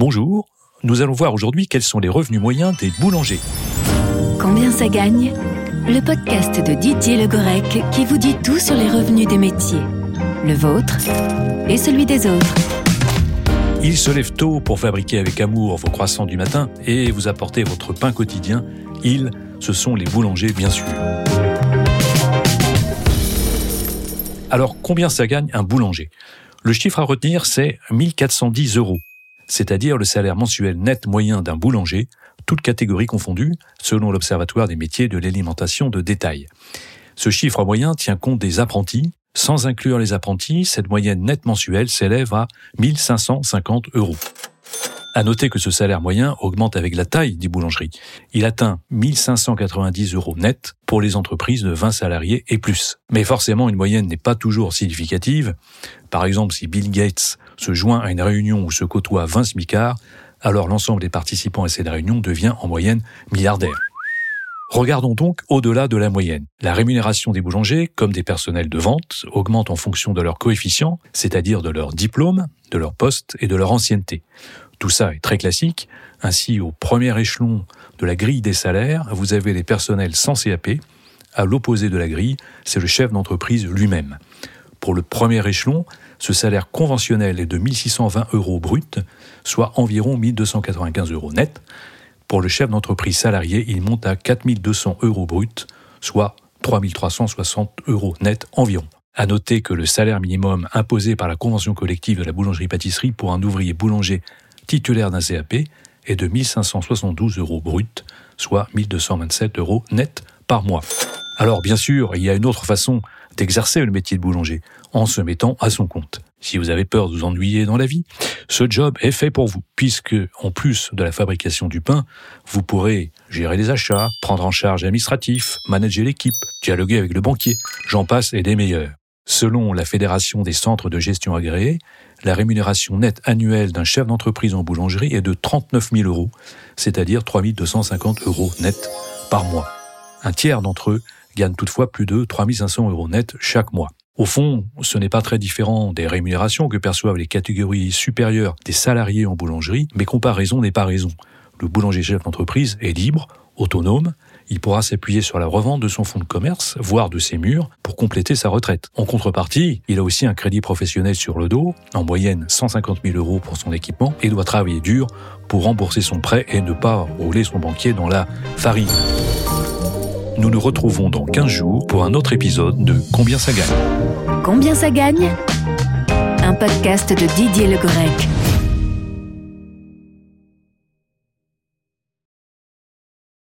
Bonjour, nous allons voir aujourd'hui quels sont les revenus moyens des boulangers. Combien ça gagne Le podcast de Didier Legorec qui vous dit tout sur les revenus des métiers. Le vôtre et celui des autres. Ils se lèvent tôt pour fabriquer avec amour vos croissants du matin et vous apporter votre pain quotidien. Ils, ce sont les boulangers bien sûr. Alors combien ça gagne un boulanger? Le chiffre à retenir, c'est 1410 euros, c'est-à-dire le salaire mensuel net moyen d'un boulanger, toutes catégories confondues, selon l'Observatoire des métiers de l'alimentation de détail. Ce chiffre moyen tient compte des apprentis. Sans inclure les apprentis, cette moyenne nette mensuelle s'élève à 1550 euros. À noter que ce salaire moyen augmente avec la taille des boulangeries. Il atteint 1590 euros net pour les entreprises de 20 salariés et plus. Mais forcément, une moyenne n'est pas toujours significative. Par exemple, si Bill Gates se joint à une réunion où se côtoient 20 smicards, alors l'ensemble des participants à cette réunion devient en moyenne milliardaire. Regardons donc au-delà de la moyenne. La rémunération des boulangers, comme des personnels de vente, augmente en fonction de leur coefficient, c'est-à-dire de leur diplôme, de leur poste et de leur ancienneté. Tout ça est très classique. Ainsi, au premier échelon de la grille des salaires, vous avez les personnels sans CAP. À l'opposé de la grille, c'est le chef d'entreprise lui-même. Pour le premier échelon, ce salaire conventionnel est de 1620 euros brut, soit environ 1295 euros net. Pour le chef d'entreprise salarié, il monte à 4200 euros brut, soit 3360 euros net environ. À noter que le salaire minimum imposé par la convention collective de la boulangerie-pâtisserie pour un ouvrier boulanger titulaire d'un CAP est de 1572 euros brut, soit 1227 euros net par mois. Alors bien sûr, il y a une autre façon d'exercer le métier de boulanger, en se mettant à son compte. Si vous avez peur de vous ennuyer dans la vie, ce job est fait pour vous, puisque, en plus de la fabrication du pain, vous pourrez gérer les achats, prendre en charge l'administratif, manager l'équipe, dialoguer avec le banquier, j'en passe et des meilleurs. Selon la Fédération des centres de gestion agréés, la rémunération nette annuelle d'un chef d'entreprise en boulangerie est de 39 000 euros, c'est-à-dire 3 250 euros net par mois. Un tiers d'entre eux gagne toutefois plus de 3 500 euros net chaque mois. Au fond, ce n'est pas très différent des rémunérations que perçoivent les catégories supérieures des salariés en boulangerie, mais comparaison n'est pas raison. Le boulanger chef d'entreprise est libre, autonome, il pourra s'appuyer sur la revente de son fonds de commerce, voire de ses murs, pour compléter sa retraite. En contrepartie, il a aussi un crédit professionnel sur le dos, en moyenne 150 000 euros pour son équipement, et doit travailler dur pour rembourser son prêt et ne pas rouler son banquier dans la farine. Nous nous retrouvons dans 15 jours pour un autre épisode de Combien ça gagne? Combien ça gagne? Un podcast de Didier Le Grec.